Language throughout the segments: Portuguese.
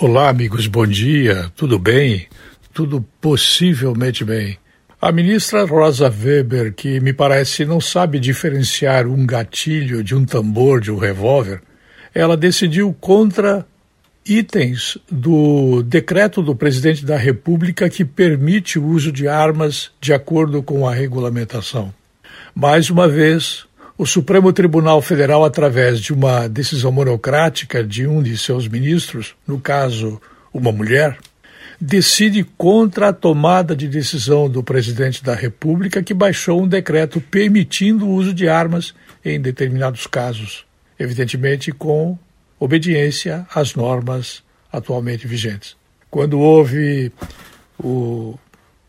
Olá, amigos, bom dia. Tudo bem? Tudo possivelmente bem. A ministra Rosa Weber, que me parece não sabe diferenciar um gatilho de um tambor, de um revólver, ela decidiu contra itens do decreto do presidente da República que permite o uso de armas de acordo com a regulamentação. Mais uma vez, o Supremo Tribunal Federal, através de uma decisão monocrática de um de seus ministros, no caso, uma mulher, decide contra a tomada de decisão do presidente da República, que baixou um decreto permitindo o uso de armas em determinados casos, evidentemente com obediência às normas atualmente vigentes. Quando houve o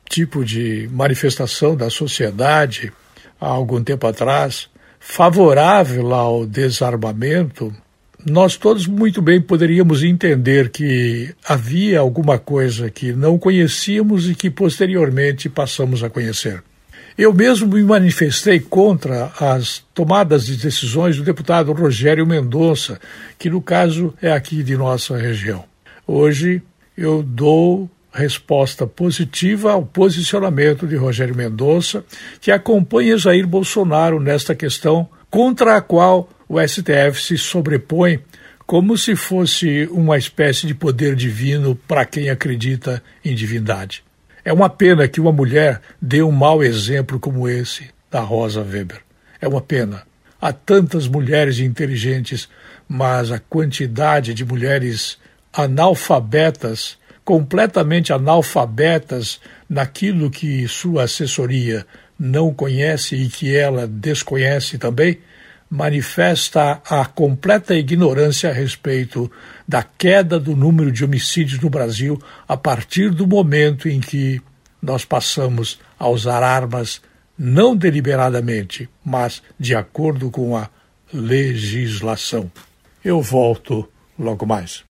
tipo de manifestação da sociedade há algum tempo atrás, favorável ao desarmamento, nós todos muito bem poderíamos entender que havia alguma coisa que não conhecíamos e que posteriormente passamos a conhecer. Eu mesmo me manifestei contra as tomadas de decisões do deputado Rogério Mendonça, que no caso é aqui de nossa região. Hoje eu dou resposta positiva ao posicionamento de Rogério Mendonça, que acompanha Jair Bolsonaro nesta questão, contra a qual o STF se sobrepõe como se fosse uma espécie de poder divino para quem acredita em divindade. É uma pena que uma mulher dê um mau exemplo como esse da Rosa Weber. É uma pena. Há tantas mulheres inteligentes, mas a quantidade de mulheres analfabetas completamente analfabetas naquilo que sua assessoria não conhece e que ela desconhece também, manifesta a completa ignorância a respeito da queda do número de homicídios no Brasil a partir do momento em que nós passamos a usar armas não deliberadamente, mas de acordo com a legislação. Eu volto logo mais.